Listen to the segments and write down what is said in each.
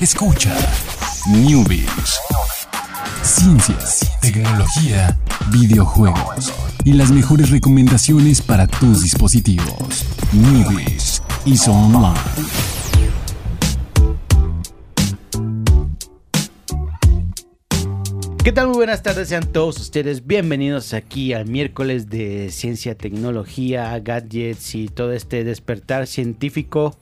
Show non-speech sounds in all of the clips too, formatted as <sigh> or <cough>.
Escucha Newbies. Ciencias, tecnología, videojuegos y las mejores recomendaciones para tus dispositivos. Newbies y Online. ¿Qué tal? Muy buenas tardes, sean todos ustedes bienvenidos aquí al miércoles de ciencia, tecnología, gadgets y todo este despertar científico.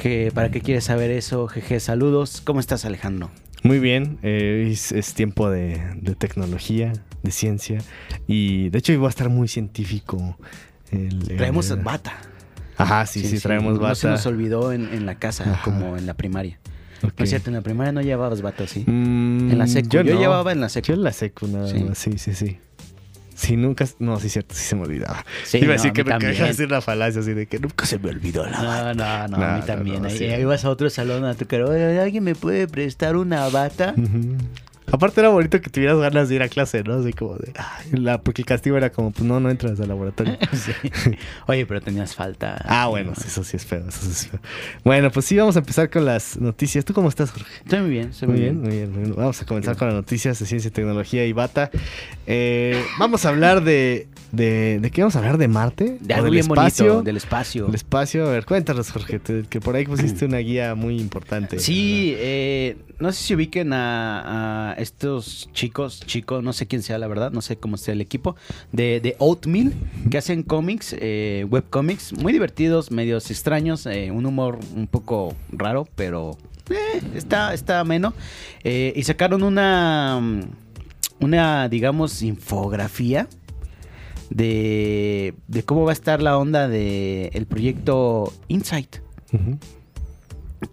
Que, ¿Para qué quieres saber eso? Jeje, saludos. ¿Cómo estás, Alejandro? Muy bien, eh, es, es tiempo de, de tecnología, de ciencia y de hecho iba a estar muy científico. el- el- Traemos bata. Ajá, sí, sí, traemos No se bata. nos olvidó en, en la casa, Ajá. como en la primaria. Ok. No es cierto, en la primaria no llevabas bata, ¿sí? Mm, En la secu. Yo, no. llevaba en la secu. Yo en la secu nada Sí. más, sí, sí, sí. Sí, nunca. No, sí, cierto, sí se me olvidaba. Sí, iba a no, decir a que mí nunca también. iba a decir una falacia así de que nunca se me olvidó la bata. No, no, no, a mí también. ahí, sí. ahí ibas a otro salón a tu cara, "Oye, ¿alguien me puede prestar una bata? Ujú. Aparte era bonito que tuvieras ganas de ir a clase, ¿no? Así como de... ay, la, porque el castigo era como, pues no, no entras al laboratorio. <laughs> Sí. Oye, pero tenías falta. Ah, bueno, eso sí es feo, eso sí es feo. Bueno, pues sí, vamos a empezar con las noticias. ¿Tú cómo estás, Jorge? Estoy muy bien, estoy Muy bien, muy bien, muy bien. Vamos a comenzar con las noticias de ciencia, tecnología y bata. Eh, vamos a hablar de, de... ¿De qué vamos a hablar? ¿De Marte? De ¿O algo del bien espacio? bonito, del espacio. El espacio. A ver, cuéntanos, Jorge, te- que por ahí pusiste una guía muy importante. Sí, eh, no sé si ubiquen a, a estos chicos, chicos, no sé quién sea la verdad, no sé cómo sea el equipo, de, de Oatmeal, que hacen cómics, eh, webcomics, muy divertidos, medios extraños, eh, un humor un poco raro, pero eh, está, está ameno. Eh, y sacaron una, una, digamos, infografía de, cómo va a estar la onda del el proyecto Insight.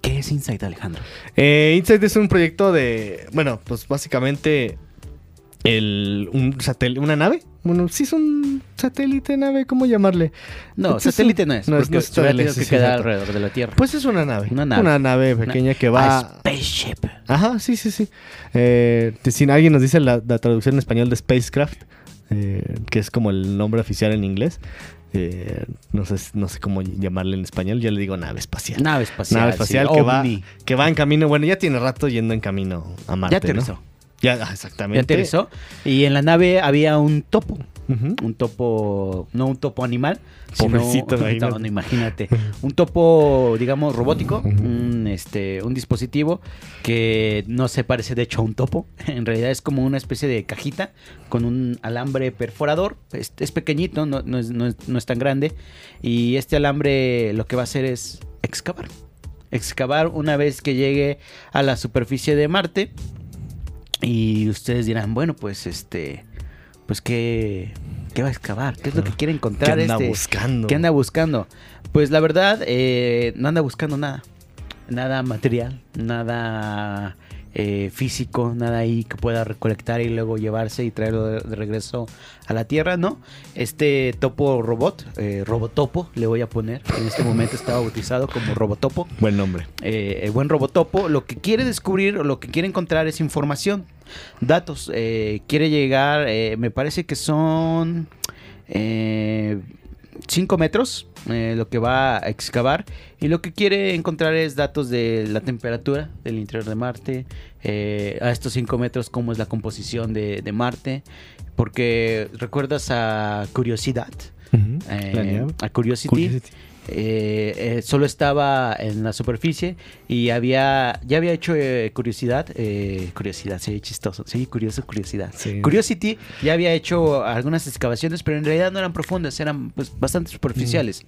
¿Qué es Insight, Alejandro? Eh, Insight es un proyecto de, bueno, pues básicamente el, un satel- una nave. Bueno, sí es un satélite, nave, ¿cómo llamarle? No, Pues es satélite no es, no porque no es satélite, que sí, quedar exacto. alrededor de la Tierra. Pues es una nave. Una nave. pequeña que A va... spaceship. Ajá, sí, sí, sí. Eh, si alguien nos dice la, la traducción en español de Spacecraft, eh, que es como el nombre oficial en inglés, eh, no, sé, no sé cómo llamarle en español, yo le digo nave espacial. Nave espacial. nave espacial sí, que, va, que va en camino, bueno, ya tiene rato yendo en camino a Marte. Ya aterrizó. ¿no? Ya, ah, exactamente. Ya aterrizó. Y en la nave había un topo. Un topo, no un topo animal, Pobrecito, <laughs> imagínate. no, imagínate. <laughs> Un topo, digamos, robótico, un, este, un dispositivo que no se parece de hecho a un topo. <laughs> En realidad es como una especie de cajita con un alambre perforador. Es, es pequeñito, no, no es, no es- no es tan grande. Y este alambre lo que va a hacer es excavar. Excavar una vez que llegue a la superficie de Marte. Y ustedes dirán, bueno, pues este, pues qué, qué va a excavar, qué es lo que quiere ¿Qué encontrar anda este, buscando? ¿Qué anda buscando? Pues la verdad, eh, no anda buscando nada. Nada material, nada eh, físico, nada ahí que pueda recolectar y luego llevarse y traerlo de, de regreso a la Tierra, ¿no? Este topo robot, eh, Robotopo, le voy a poner. En este momento está bautizado como Robotopo. Buen nombre. Eh, el buen Robotopo lo que quiere descubrir o lo que quiere encontrar es información, datos. eh, quiere llegar, eh, me parece que son 5 metros eh, lo que va a excavar y lo que quiere encontrar es datos de la temperatura del interior de Marte, eh, a estos 5 metros cómo es la composición de, de Marte, porque recuerdas a Curiosidad. Eh, a Curiosity, Curiosity. Eh, eh, solo estaba en la superficie y había ya había hecho eh, curiosidad eh, curiosidad sí chistoso sí curioso curiosidad. Sí. Curiosity ya había hecho algunas excavaciones pero en realidad no eran profundas eran pues bastante superficiales.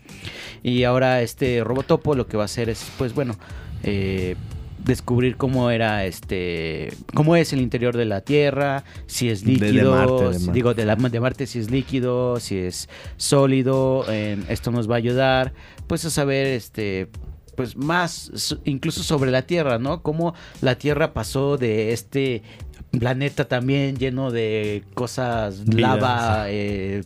Y ahora este Robotopo lo que va a hacer es pues bueno eh, descubrir cómo era este cómo es el interior de la Tierra, si es De- de líquido, Marte, de si- Marte. digo de, la, de Marte si es líquido, si es sólido, eh, esto nos va a ayudar pues a saber este pues más so- incluso sobre la Tierra, ¿no? Cómo la Tierra pasó de este planeta también lleno de cosas Vida, lava, eh,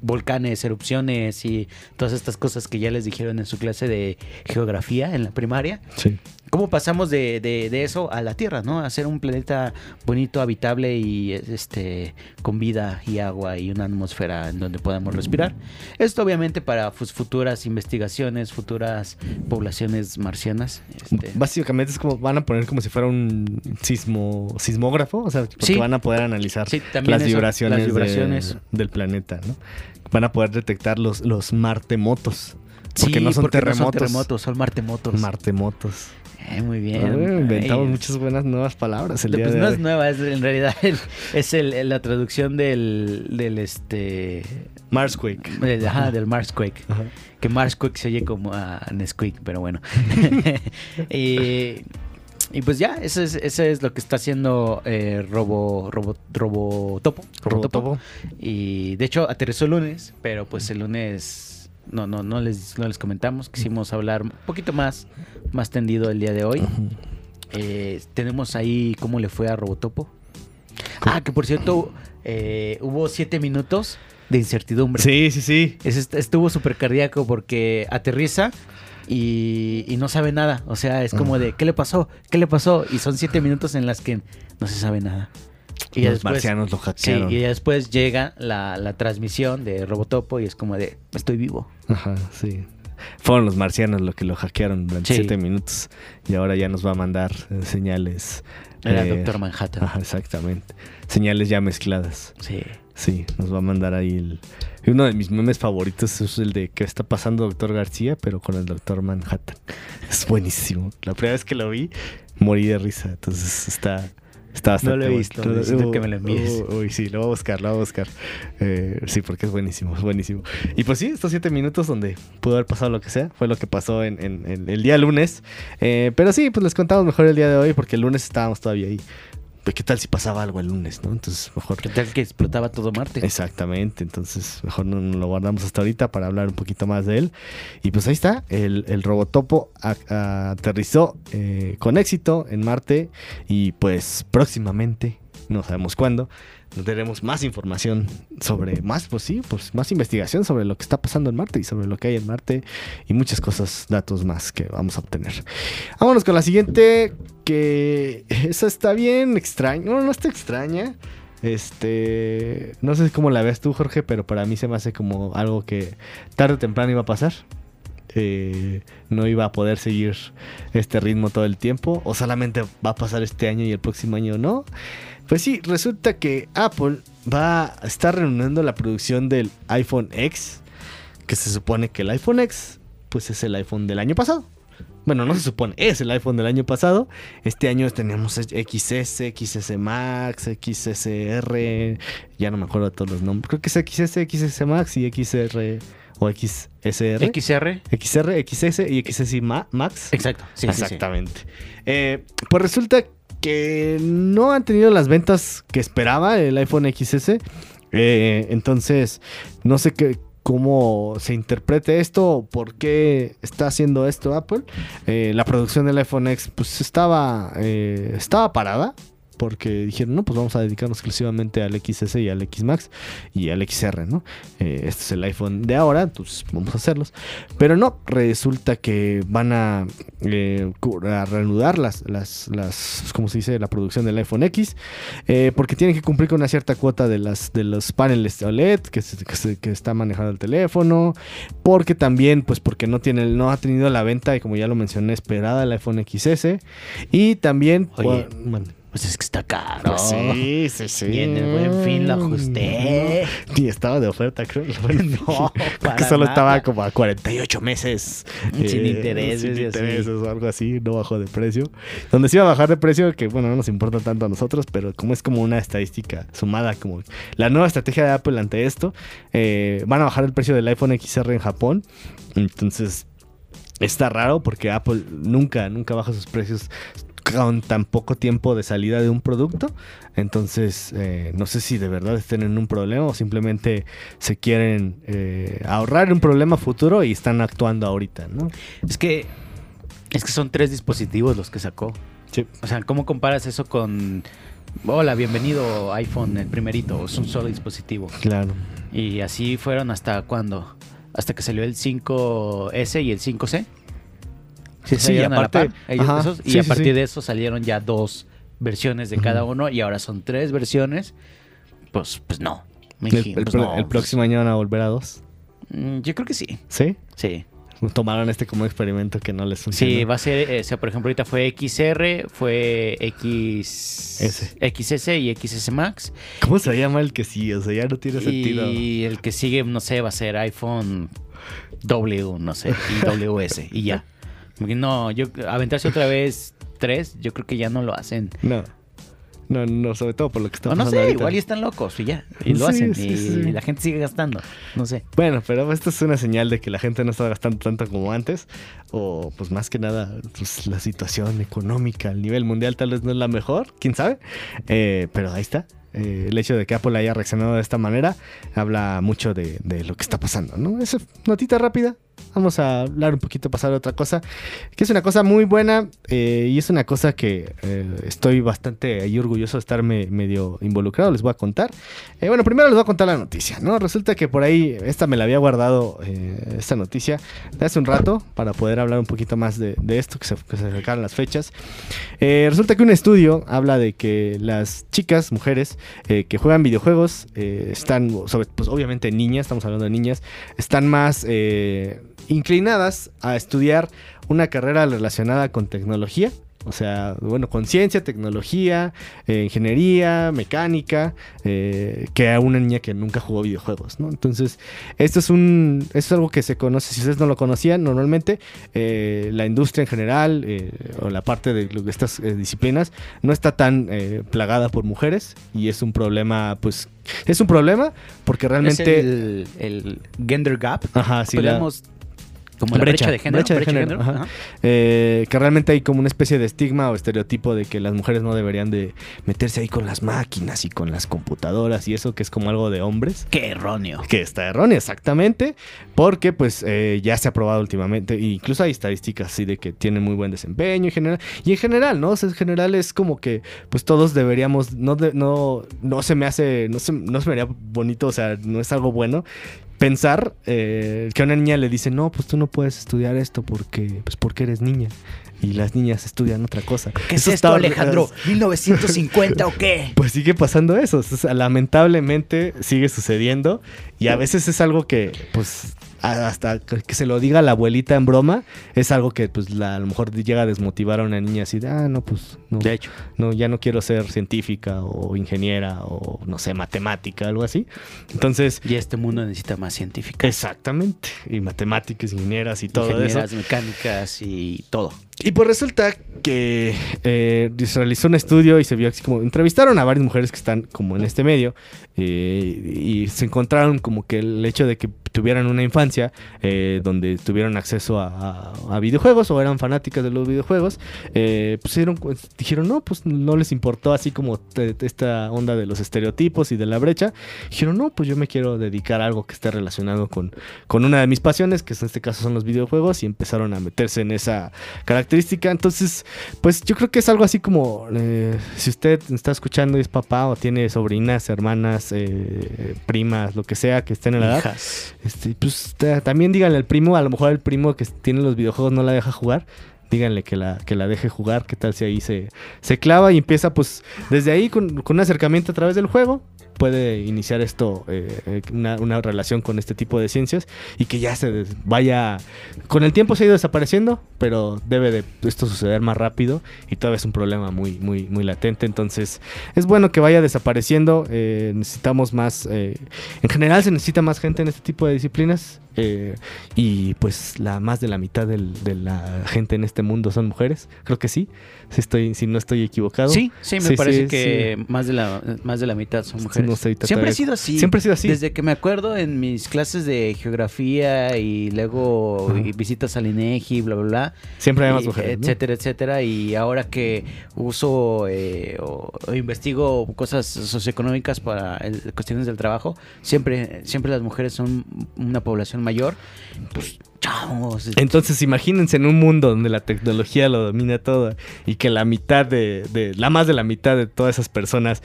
volcanes, erupciones y todas estas cosas que ya les dijeron en su clase de geografía en la primaria. Sí. ¿Cómo pasamos de, de- de eso a la Tierra, no? A ser un planeta bonito, habitable y este con vida y agua y una atmósfera en donde podamos respirar. Esto obviamente para fu- futuras investigaciones, futuras poblaciones marcianas. este, Básicamente es como van a poner como si fuera un sismo sismógrafo, o sea, porque Sí. van a poder analizar Sí, las eso, vibraciones, las de- vibraciones. del planeta, ¿no? Van a poder detectar los, los martemotos. sí, Porque no son porque terremotos. No son terremotos, son martemotos. Martemotos. Eh, muy bien. Ah, inventamos Ay, muchas buenas nuevas palabras el día Pues de no hoy. es nueva, es en realidad el- es el- la traducción del, del este Marsquake. del, ajá, del Marsquake. Ajá. Que Marsquake se oye como a Nesquik, pero bueno. y, <laughs> <laughs> y pues ya, eso es, eso es lo que está haciendo eh, Robo, Robo, Robotopo. Robotopo. Y de hecho aterrizó el lunes, pero pues el lunes no, no, no les, no les comentamos. Quisimos hablar un poquito más, más tendido el día de hoy. Eh, tenemos ahí cómo le fue a Robotopo. Ah, que por cierto, eh, hubo siete minutos de incertidumbre. Sí, sí, sí. Es- est- estuvo súper cardíaco porque aterriza y, y no sabe nada. O sea, es como de, ¿qué le pasó? ¿Qué le pasó? Y son siete minutos en las que no se sabe nada. Y Los después- marcianos lo Sí, hackearon. y ya después llega la, la transmisión de Robotopo y es como de, estoy vivo. Ajá, sí. Fueron los marcianos los que lo hackearon durante Sí. siete minutos. Y ahora ya nos va a mandar eh, señales. Era eh, Doctor Manhattan. Ajá, exactamente. Señales ya mezcladas. Sí. Sí, nos va a mandar ahí el... Uno de mis memes favoritos es el de ¿Qué está pasando Doctor García? Pero con el Doctor Manhattan. Es buenísimo. La primera vez que lo vi, morí de risa. Entonces está... Está bastante No lo he visto, necesito que me lo envíes. Uy, sí, lo voy a buscar, lo voy a buscar. Eh, sí, porque es buenísimo, es buenísimo. Y pues sí, estos siete minutos donde pudo haber pasado lo que sea, fue lo que pasó en, en- en el día lunes. Eh, pero sí, pues les contamos mejor el día de hoy porque el lunes estábamos todavía ahí. Pues, ¿Qué tal si pasaba algo el lunes, no? Entonces, mejor... ¿Qué tal que explotaba todo Marte? Exactamente, entonces mejor no, no lo guardamos hasta ahorita para hablar un poquito más de él. Y pues ahí está, el, el Robotopo a- a- aterrizó eh, con éxito en Marte y pues próximamente, no sabemos cuándo, tendremos más información sobre, más, pues sí, pues más investigación sobre lo que está pasando en Marte y sobre lo que hay en Marte y muchas cosas, datos más que vamos a obtener. Vámonos con la siguiente, que esa está bien extraña, no, no está extraña. Este, no sé cómo la ves tú, Jorge, pero para mí se me hace como algo que tarde o temprano iba a pasar. Eh, no iba a poder seguir este ritmo todo el tiempo, o solamente va a pasar este año y el próximo año no. Pues sí, resulta que Apple va a estar reuniendo la producción del iPhone X, que se supone que el iPhone X, pues es el iPhone del año pasado. Bueno, no se supone, es el iPhone del año pasado. Este año tenemos XS, XS Max, XSR, ya no me acuerdo de todos los nombres. Creo que es XS, XS Max y XR o XSR. XR. XR, XS y XS Ma- Max. Exacto. Sí, sí, sí. Exactamente. Eh, pues resulta que no han tenido las ventas que esperaba el iPhone XS. Eh, entonces, no sé qué, cómo se interprete esto o por qué está haciendo esto Apple. Eh, la producción del iPhone X pues estaba, eh, estaba parada. Porque dijeron, no, pues vamos a dedicarnos exclusivamente al XS y al X Max y al XR, ¿no? Eh, este es el iPhone de ahora, entonces vamos a hacerlos. Pero no, resulta que van a, eh, a reanudar las, las, las, ¿cómo se dice? La producción del iPhone X, eh, porque tienen que cumplir con una cierta cuota de, las, de los paneles OLED que, se- que, se- que está manejando el teléfono, porque también, pues porque no, tiene, no ha tenido la venta, y como ya lo mencioné, esperada el iPhone XS, y también... Oye, bueno, Pues es que está caro. pues sí, sí, sí. Y en el buen fin lo ajusté. Y estaba de oferta, creo. <laughs> No, para que solo nada. estaba como a 48 meses. Sin eh, intereses Sin intereses o algo así, no bajó de precio. Donde sí iba a bajar de precio, que bueno, no nos importa tanto a nosotros, pero como es como una estadística sumada, como la nueva estrategia de Apple ante esto, eh, van a bajar el precio del iPhone XR en Japón. Entonces, está raro porque Apple nunca, nunca baja sus precios con tan poco tiempo de salida de un producto. Entonces, eh, no sé si de verdad estén en un problema o simplemente se quieren eh, ahorrar un problema futuro y están actuando ahorita, ¿no? Es que es que son tres dispositivos los que sacó. Sí. O sea, ¿cómo comparas eso con Hola, bienvenido iPhone, el primerito, es un solo dispositivo? Claro. Y así fueron hasta cuándo? Hasta que salió el 5S y el 5C. Sí, Sí, salieron a la aparte- par, ellos- ajá, esos, y sí, a sí, partir sí. de eso salieron ya dos versiones de cada uno y ahora son tres versiones. Pues, pues no. El, pues pro- no, el pues, próximo año van a volver a dos. mm, yo creo que sí. ¿Sí? Sí. Tomaron este como experimento que no les funcionó. Sí, va a ser, eh, o sea, por ejemplo, ahorita fue XR, fue X, S. XS y XS Max. ¿Cómo se llama el que sí? O sea, ya no tiene sentido. Y el que sigue, no sé, va a ser iPhone W, no sé, y WS, y ya. <laughs> No, yo, aventarse otra vez tres, yo creo que ya no lo hacen. No. No, no, sobre todo por lo que está O no pasando sé, ahorita. igual y están locos y ya. Y lo Sí, hacen. sí, y sí. la gente sigue gastando. No sé. Bueno, pero esto es una señal de que la gente no está gastando tanto como antes. O pues más que nada, pues, la situación económica a nivel mundial tal vez no es la mejor, quién sabe. Eh, pero ahí está. Eh, el hecho de que Apple haya reaccionado de esta manera habla mucho de, de lo que está pasando, ¿no? Esa notita rápida. Vamos a hablar un poquito, pasar a otra cosa, que es una cosa muy buena eh, y es una cosa que eh, estoy bastante ahí orgulloso de estarme medio involucrado, les voy a contar. Bueno, primero les voy a contar la noticia, ¿no? Resulta que por ahí, esta me la había guardado, esta noticia, de hace un rato, para poder hablar un poquito más de, esto, que se, que se acercaron las fechas. Resulta que un estudio habla de que las chicas, mujeres, eh, que juegan videojuegos, eh, están, pues obviamente niñas, estamos hablando de niñas, están más eh, inclinadas a estudiar una carrera relacionada con tecnología. O sea, bueno, con ciencia, tecnología, eh, ingeniería, mecánica, eh, que a una niña que nunca jugó videojuegos, ¿no? Entonces, esto es un, esto es algo que se conoce, si ustedes no lo conocían, normalmente eh, la industria en general eh, o la parte de lo- estas eh, disciplinas no está tan eh, plagada por mujeres y es un problema, pues, es un problema porque realmente... Es el, el gender gap. Ajá, sí, la- como la brecha, de género. brecha de género, ajá. ajá. Eh, que realmente hay como una especie de estigma o estereotipo de que las mujeres no deberían de meterse ahí con las máquinas y con las computadoras y eso que es como algo de hombres. Qué erróneo. Que está erróneo, exactamente, porque pues eh, ya se ha probado últimamente, e incluso hay estadísticas así de que tienen muy buen desempeño en general, y en general, ¿no? O sea, en general es como que pues todos deberíamos, no, de- no, no se me hace, no se, no se me haría bonito, o sea, no es algo bueno pensar eh, que a una niña le dice, no, pues tú no puedes estudiar esto porque, pues porque eres niña. Y las niñas estudian otra cosa. ¿Qué es Eso esto, está- Alejandro? <laughs> ¿1950 o qué? pues sigue pasando eso. O sea, lamentablemente sigue sucediendo. Y a veces es algo que, pues, hasta que se lo diga la abuelita en broma, es algo que, pues, la- a lo mejor llega a desmotivar a una niña así de, ah, no, pues, no, De hecho. no, ya no quiero ser científica o ingeniera o, no sé, matemática, algo así. Entonces, Y este mundo necesita más científicas. exactamente. Y matemáticas, ingenieras y todo eso. Ingenieras mecánicas y todo. Y pues resulta que eh, se realizó un estudio y se vio así como entrevistaron a varias mujeres que están como en este medio eh, y se encontraron como que el hecho de que tuvieran una infancia eh, donde tuvieron acceso a, videojuegos o eran fanáticas de los videojuegos, eh, pues dijeron no, pues no les importó así como esta onda de los estereotipos y de la brecha. Dijeron no, pues yo me quiero dedicar a algo que esté relacionado con, con una de mis pasiones, que en este caso son los videojuegos, y empezaron a meterse en esa característica. Entonces, pues yo creo que es algo así como, eh, si usted está escuchando y es papá o tiene sobrinas, hermanas, eh, primas, lo que sea, que estén en la edad, este, pues ta- también díganle al primo, a lo mejor el primo que tiene los videojuegos no la deja jugar. Díganle que la, que la deje jugar, qué tal si ahí se, se clava y empieza pues desde ahí con, con un acercamiento a través del juego. Puede iniciar esto, eh, eh, una, una relación con este tipo de ciencias y que ya se vaya... Con el tiempo se ha ido desapareciendo, pero debe de esto suceder más rápido y todavía es un problema muy, muy, muy latente. Entonces es bueno que vaya desapareciendo. eh, necesitamos más... eh, en general se necesita más gente en este tipo de disciplinas. Eh, y pues la más de la mitad del- de la gente en este mundo son mujeres. Creo que sí. Si, estoy, si no estoy equivocado. Sí, sí, me Sí, parece sí, que Más, de la, más de la mitad son mujeres. no sé, ahorita Siempre ha sido así. Siempre ha sido así. Desde que me acuerdo en mis clases de geografía y luego y visitas al INEGI, bla, bla, bla. Siempre hay más mujeres. ¿no? Etcétera, etcétera. Y ahora que uso eh, o, o investigo cosas socioeconómicas para el- cuestiones del trabajo, siempre, siempre las mujeres son una población mayor. Pues chavos. Entonces, imagínense en un mundo donde la tecnología lo domina todo y que la mitad de, de- la más de la mitad de todas esas personas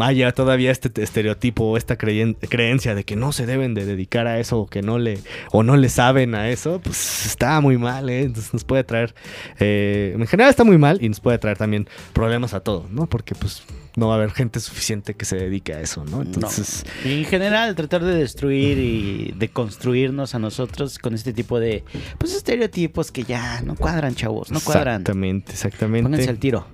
haya todavía este te- estereotipo o esta creyen- creencia de que no se deben de dedicar a eso o que no le o no le saben a eso, pues está muy mal, ¿eh? Entonces nos puede traer, eh, en general está muy mal y nos puede traer también problemas a todos, ¿no? Porque pues no va a haber gente suficiente que se dedique a eso, ¿no? Entonces... No. Y en general, tratar de destruir y de construirnos a nosotros con este tipo de pues estereotipos que ya no cuadran, chavos, no cuadran. Exactamente, exactamente. Pónganse al tiro.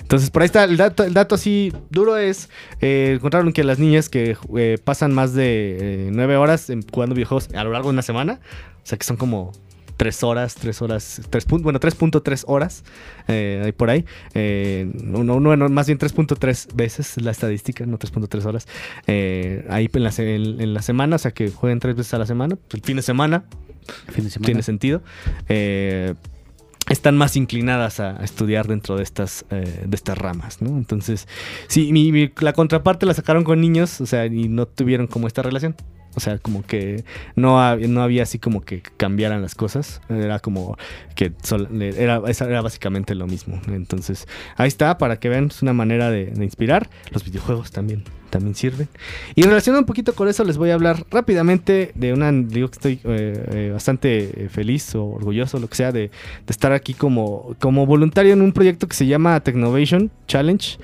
Entonces, por ahí está el dato, el dato así duro es, eh, encontraron que las niñas que eh, pasan más de eh, nueve horas en- jugando videojuegos a lo largo de una semana, o sea que son como tres horas, tres horas, tres pun- bueno, 3.3 horas, eh, ahí por ahí, eh, no, no, no, más bien 3.3 veces la estadística, no 3.3 horas, eh, ahí en la, en- en la semana, o sea que jueguen tres veces a la semana, el fin de semana, Fin de semana. tiene sentido. Eh, están más inclinadas a, a estudiar dentro de estas, eh, de estas ramas, ¿no? Entonces, sí, mi- mi- la contraparte la sacaron con niños, o sea, y no tuvieron como esta relación. O sea, como que no, hab- no había así como que cambiaran las cosas. Era como que sol- era, básicamente lo mismo. Entonces, ahí está, para que vean, es una manera de, de inspirar. Los videojuegos también, también sirven. Y relacionado un poquito con eso, les voy a hablar rápidamente de una. Digo que estoy eh, eh, bastante eh, feliz o orgulloso, lo que sea, de, de estar aquí como, como voluntario en un proyecto que se llama Technovation Challenge.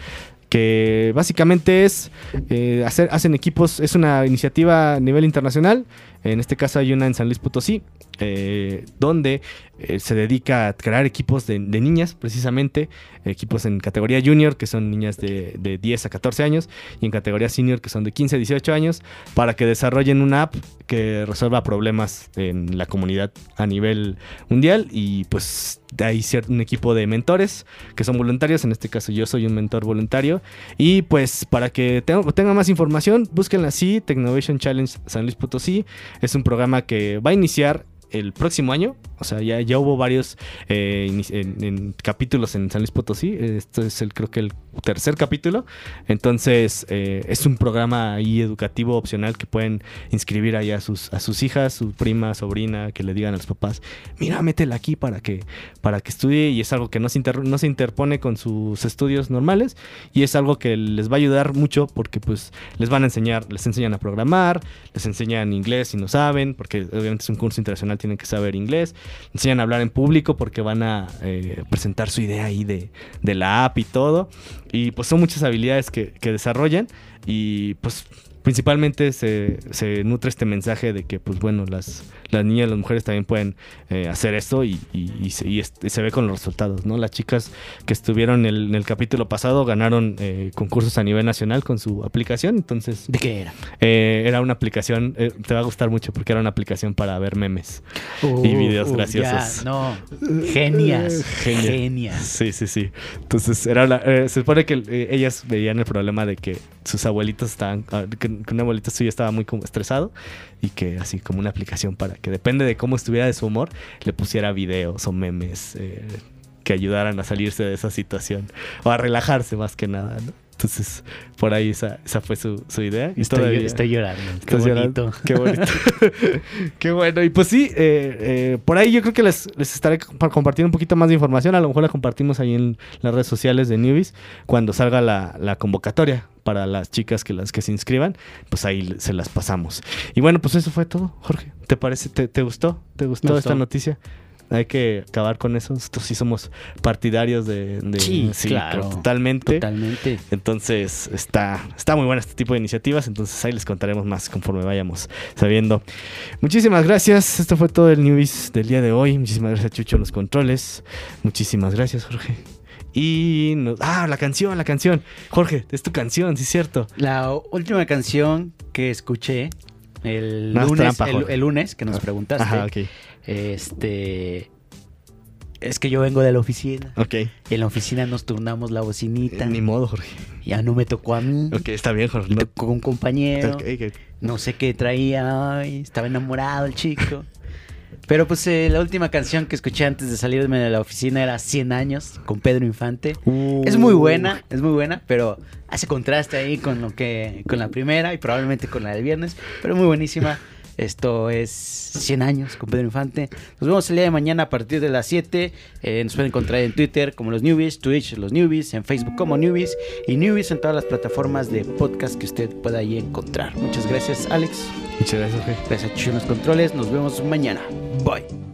Que básicamente es eh, hacer, hacen equipos, es una iniciativa a nivel internacional. En este caso hay una en San Luis Potosí, eh, donde eh, se dedica a crear equipos de, niñas, precisamente, equipos en categoría junior, que son niñas de, de 10 a 14 años, y en categoría senior, que son de 15 a 18 años, para que desarrollen una app que resuelva problemas en la comunidad a nivel mundial. Y pues hay un equipo de mentores que son voluntarios, en este caso yo soy un mentor voluntario. Y pues para que tenga, tenga más información, búsquenla así, Technovation Challenge San Luis Potosí. Es un programa que va a iniciar el próximo año. O sea, ya, ya hubo varios eh, en, en capítulos en San Luis Potosí. Esto es el, creo que el tercer capítulo. Entonces, eh, es un programa ahí educativo opcional que pueden inscribir ahí a sus, a sus hijas, su prima, sobrina, que le digan a los papás, mira, métela aquí para que, para que estudie. Y es algo que no se, inter- no se interpone con sus estudios normales. Y es algo que les va a ayudar mucho porque pues les van a enseñar, les enseñan a programar, les enseñan inglés si no saben, porque obviamente es un curso internacional, tienen que saber inglés, enseñan a hablar en público porque van a eh, presentar su idea ahí de, de la app y todo. Y pues son muchas habilidades que, que desarrollan y pues principalmente se, se nutre este mensaje de que pues bueno, las, las niñas y las mujeres también pueden eh, hacer esto y, y- y se, y es- y se ve con los resultados, ¿no? Las chicas que estuvieron en el, en el capítulo pasado ganaron eh, concursos a nivel nacional con su aplicación, entonces ¿De qué era? eh, era una aplicación, eh, te va a gustar mucho porque era una aplicación para ver memes. Y videos graciosos. ya, no. Genias. <laughs> Genia. Genias. Sí, sí, sí. Entonces, era la- eh, se supone que ellas veían el problema de que sus abuelitos estaban, ah, que, un abuelito suyo estaba muy como estresado y que así como una aplicación para que depende de cómo estuviera de su humor, le pusiera videos o memes eh, que ayudaran a salirse de esa situación o a relajarse más que nada, ¿no? Entonces, por ahí esa, esa fue su, su idea. Y Estoy, todavía- estoy llorando. Qué bonito. llorando. Qué bonito. <laughs> Qué bueno. Y pues sí, eh, eh, por ahí yo creo que les, les estaré compa- compartiendo un poquito más de información. A lo mejor la compartimos ahí en las redes sociales de Newbies cuando salga la, la convocatoria para las chicas que las que se inscriban. Pues ahí se las pasamos. Y bueno, pues eso fue todo, Jorge. ¿Te parece? ¿Te, te gustó? ¿Te gustó esta noticia? Hay que acabar con eso. Nosotros sí somos partidarios de... de- Sí, claro. Totalmente. Totalmente. Entonces está, está muy bueno este tipo de iniciativas. Entonces ahí les contaremos más conforme vayamos sabiendo. Muchísimas gracias. Esto fue todo el Newbies del día de hoy. Muchísimas gracias, Chucho, en los controles. Muchísimas gracias, Jorge. Y nos- ah, la canción, la canción. Jorge, es tu canción, sí es cierto. La última canción que escuché el No, lunes, trampa, el, lunes que nos preguntaste, Ajá, ok. Este es que yo vengo de la oficina. Ok. Y en la oficina nos turnamos la bocinita. Ni modo, Jorge. Ya no me tocó a mí. Ok, está bien, Jorge. Me No- tocó un compañero. ok, ok. No sé qué traía. ay, estaba enamorado el chico. Pero pues eh, la última canción que escuché antes de salirme de la oficina era 100 años con Pedro Infante. Es muy buena, es muy buena, pero hace contraste ahí con lo que con la primera y probablemente con la del viernes, pero muy buenísima. Esto es 100 años con Pedro Infante. Nos vemos el día de mañana a partir de las 7. Eh, nos pueden encontrar en Twitter como los Newbies, Twitch los Newbies, en Facebook como Newbies y Newbies en todas las plataformas de podcast que usted pueda ahí encontrar. Muchas gracias, Alex. Muchas gracias, Jorge. Gracias a los controles. Nos vemos mañana. Bye.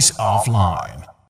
Cities.